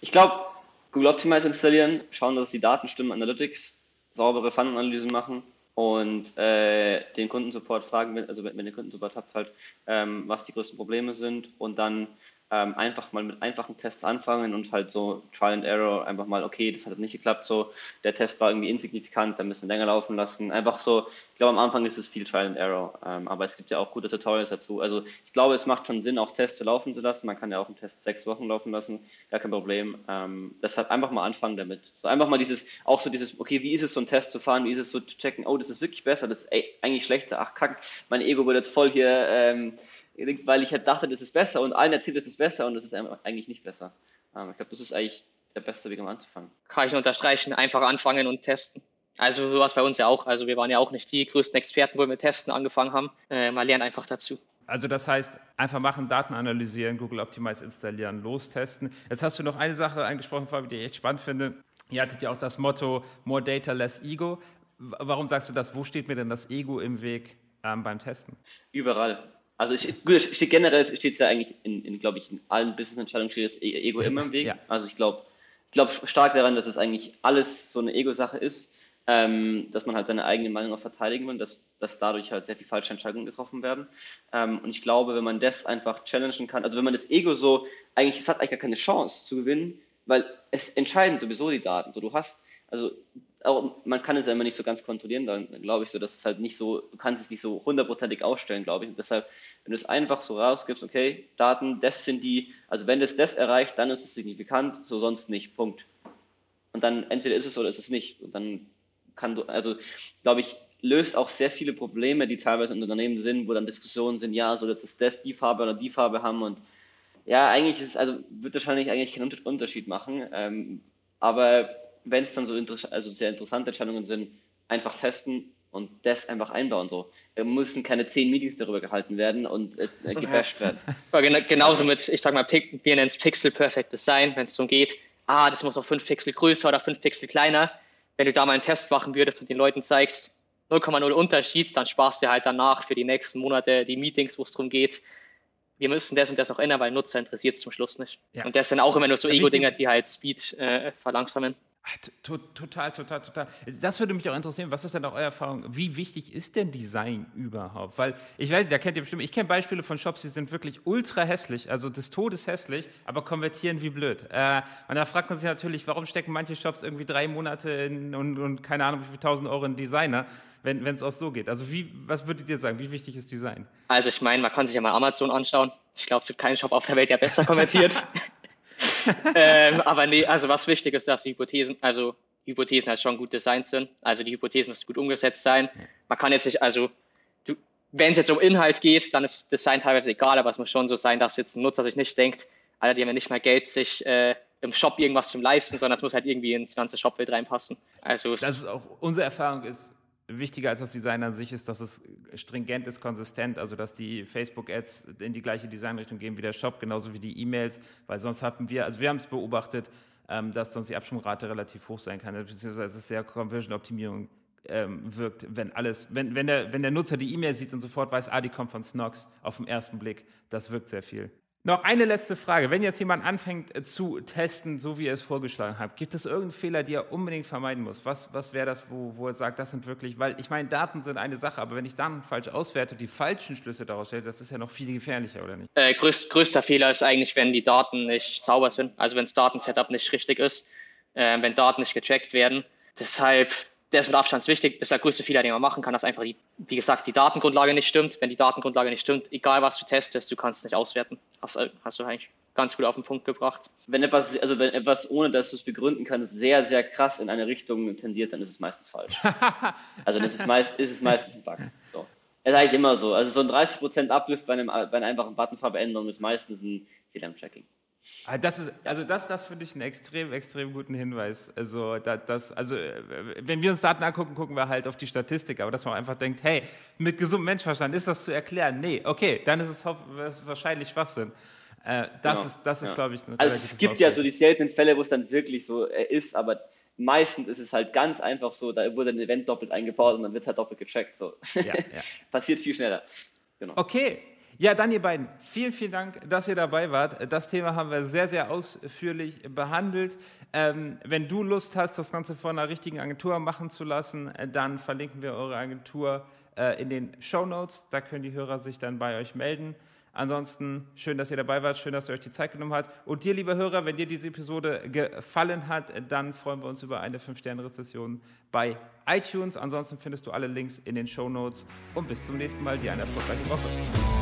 Ich glaube, Google Optimize installieren, schauen, dass die Daten stimmen, Analytics, saubere Funnel-Analysen machen und äh, den Kundensupport fragen, also wenn, wenn ihr Kundensupport habt, halt, ähm, was die größten Probleme sind und dann ähm, einfach mal mit einfachen Tests anfangen und halt so Trial and Error einfach mal, okay, das hat nicht geklappt, so der Test war irgendwie insignifikant, da müssen wir länger laufen lassen. Einfach so, ich glaube am Anfang ist es viel Trial and Error, ähm, aber es gibt ja auch gute Tutorials dazu. Also ich glaube, es macht schon Sinn, auch Tests laufen zu lassen. Man kann ja auch einen Test sechs Wochen laufen lassen, gar kein Problem. Ähm, deshalb einfach mal anfangen damit. So einfach mal dieses, auch so dieses, okay, wie ist es so einen Test zu fahren, wie ist es so zu checken, oh, das ist wirklich besser, das ist ey, eigentlich schlechter, ach kack, mein Ego wird jetzt voll hier ähm, weil ich halt dachte, das ist besser und allen erzählt, das ist besser und das ist eigentlich nicht besser. Ähm, ich glaube, das ist eigentlich der beste Weg, um anzufangen. Kann ich nur unterstreichen, einfach anfangen und testen. Also so was bei uns ja auch. Also wir waren ja auch nicht die größten Experten, wo wir mit Testen angefangen haben. Äh, man lernt einfach dazu. Also das heißt, einfach machen, Daten analysieren, Google Optimize installieren, lostesten. Jetzt hast du noch eine Sache angesprochen, Fabi, die ich echt spannend finde. Ihr hattet ja auch das Motto More Data, Less Ego. Warum sagst du das? Wo steht mir denn das Ego im Weg ähm, beim Testen? Überall. Also ich, gut, steht generell steht es ja eigentlich in, in glaube ich, in allen Business-Entscheidungen steht das e-, Ego immer im Weg. Ja. Also ich glaube ich glaube stark daran, dass es eigentlich alles so eine Ego-Sache ist. ähm, dass man halt seine eigene Meinung auch verteidigen will, dass, dass dadurch halt sehr viel falsche Entscheidungen getroffen werden. Ähm, und ich glaube, wenn man das einfach challengen kann, also wenn man das Ego so, eigentlich, es hat eigentlich gar keine Chance zu gewinnen, weil es entscheiden sowieso die Daten. So, du hast, also auch, man kann es ja immer nicht so ganz kontrollieren, dann glaube ich so, dass es halt nicht so, du kannst es nicht so hundertprozentig ausstellen, glaube ich. Und deshalb, wenn du es einfach so rausgibst, okay, Daten, das sind die, also wenn es das erreicht, dann ist es signifikant, so sonst nicht, Punkt. Und dann entweder ist es oder ist es nicht. Und dann kann du, also glaube ich, löst auch sehr viele Probleme, die teilweise in Unternehmen sind, wo dann Diskussionen sind, ja, soll jetzt das die Farbe oder die Farbe haben und ja, eigentlich ist also wird wahrscheinlich eigentlich keinen Unterschied machen. Ähm, aber wenn es dann so also sehr interessante Entscheidungen sind, einfach testen und das einfach einbauen. So. Da müssen keine zehn Meetings darüber gehalten werden und äh, äh gebasht werden. Genauso mit, ich sag mal, wir nennen es Pixel Perfect Design, wenn es darum geht, ah, das muss noch fünf Pixel größer oder fünf Pixel kleiner. Wenn du da mal einen Test machen würdest und den Leuten zeigst, 0,0 Unterschied, dann sparst du halt danach für die nächsten Monate die Meetings, wo es darum geht, wir müssen das und das auch ändern, weil Nutzer interessiert es zum Schluss nicht. Ja. Und das sind auch immer nur so Ego-Dinger, die halt Speed äh, verlangsamen. Total, total, total. Das würde mich auch interessieren. Was ist denn auch eure Erfahrung? Wie wichtig ist denn Design überhaupt? Weil ich weiß, da kennt ihr bestimmt, ich kenne Beispiele von Shops, die sind wirklich ultra hässlich, also des Todes hässlich, aber konvertieren wie blöd. Äh, und da fragt man sich natürlich, warum stecken manche Shops irgendwie drei Monate in, und, und keine Ahnung, wie viel tausend Euro in Designer, wenn es auch so geht. Also wie, was würdet ihr sagen? Wie wichtig ist Design? Also ich meine, man kann sich ja mal Amazon anschauen. Ich glaube, es gibt keinen Shop auf der Welt, der besser konvertiert. ähm, aber nee, also was wichtig ist, dass die Hypothesen, also Hypothesen halt schon gut designt sind. Also die Hypothesen müssen gut umgesetzt sein. Man kann jetzt nicht, also wenn es jetzt um Inhalt geht, dann ist Design teilweise egal, aber es muss schon so sein, dass jetzt ein Nutzer sich nicht denkt, Alter, die haben ja nicht mal Geld, sich äh, im Shop irgendwas zum leisten, sondern es muss halt irgendwie ins ganze Shopbild reinpassen. Also das ist auch unsere Erfahrung ist, wichtiger als das Design an sich ist, dass es stringent ist, konsistent, also dass die Facebook-Ads in die gleiche Designrichtung gehen wie der Shop, genauso wie die E-Mails, weil sonst hatten wir, also wir haben es beobachtet, ähm, dass sonst die Absprungrate relativ hoch sein kann, beziehungsweise es sehr Conversion-Optimierung ähm, wirkt, wenn alles, wenn, wenn, der, wenn der Nutzer die E-Mail sieht und sofort weiß, ah, die kommt von Snox auf den ersten Blick, das wirkt sehr viel. Noch eine letzte Frage. Wenn jetzt jemand anfängt äh, zu testen, so wie ihr es vorgeschlagen habt, gibt es irgendeinen Fehler, den er unbedingt vermeiden muss? Was, was wäre das, wo, wo er sagt, das sind wirklich, weil ich meine, Daten sind eine Sache, aber wenn ich dann falsch auswerte, die falschen Schlüsse daraus stelle, das ist ja noch viel gefährlicher, oder nicht? Äh, größ, größter Fehler ist eigentlich, wenn die Daten nicht sauber sind, also wenn das Datensetup nicht richtig ist, äh, wenn Daten nicht getrackt werden. Deshalb der ist mit Abstand wichtig. Das ist der größte Fehler, den man machen kann, dass einfach, die, wie gesagt, die Datengrundlage nicht stimmt. Wenn die Datengrundlage nicht stimmt, egal was du testest, du kannst es nicht auswerten. Hast, hast du eigentlich ganz gut auf den Punkt gebracht. Wenn etwas, also wenn etwas, ohne dass du es begründen kannst, sehr, sehr krass in eine Richtung tendiert, dann ist es meistens falsch. also dann ist es, meist, ist es meistens ein Bug. So. Das ist eigentlich immer so. Also so ein 30% Uplift bei, einem, bei einer einfachen Buttonfarbeänderung ist meistens ein Fehler im Tracking. Ah, das ist, also das, das finde ich einen extrem, extrem guten Hinweis. Also, das, also, äh, wenn wir uns Daten angucken, gucken wir halt auf die Statistik, aber dass man einfach denkt, hey, mit gesundem Menschenverstand ist das zu erklären? Nee, okay, dann ist es wahrscheinlich Schwachsinn. Äh, das genau. ist, das ist ja. glaube ich, eine Also es gibt Aussage. ja so die seltenen Fälle, wo es dann wirklich so äh, ist, aber meistens ist es halt ganz einfach so, da wurde ein Event doppelt eingebaut und dann wird es halt doppelt gecheckt. So. Ja, ja. Passiert viel schneller. Genau. Okay, ja, dann ihr beiden, vielen, vielen Dank, dass ihr dabei wart. Das Thema haben wir sehr, sehr ausführlich behandelt. Ähm, wenn du Lust hast, das Ganze von einer richtigen Agentur machen zu lassen, äh, dann verlinken wir eure Agentur äh, in den Show Notes. Da können die Hörer sich dann bei euch melden. Ansonsten schön, dass ihr dabei wart, schön, dass ihr euch die Zeit genommen habt. Und dir, lieber Hörer, wenn dir diese Episode gefallen hat, dann freuen wir uns über eine 5-Sterne-Rezession bei iTunes. Ansonsten findest du alle Links in den Show Notes. Und bis zum nächsten Mal. Dir eine erfolgreiche Woche.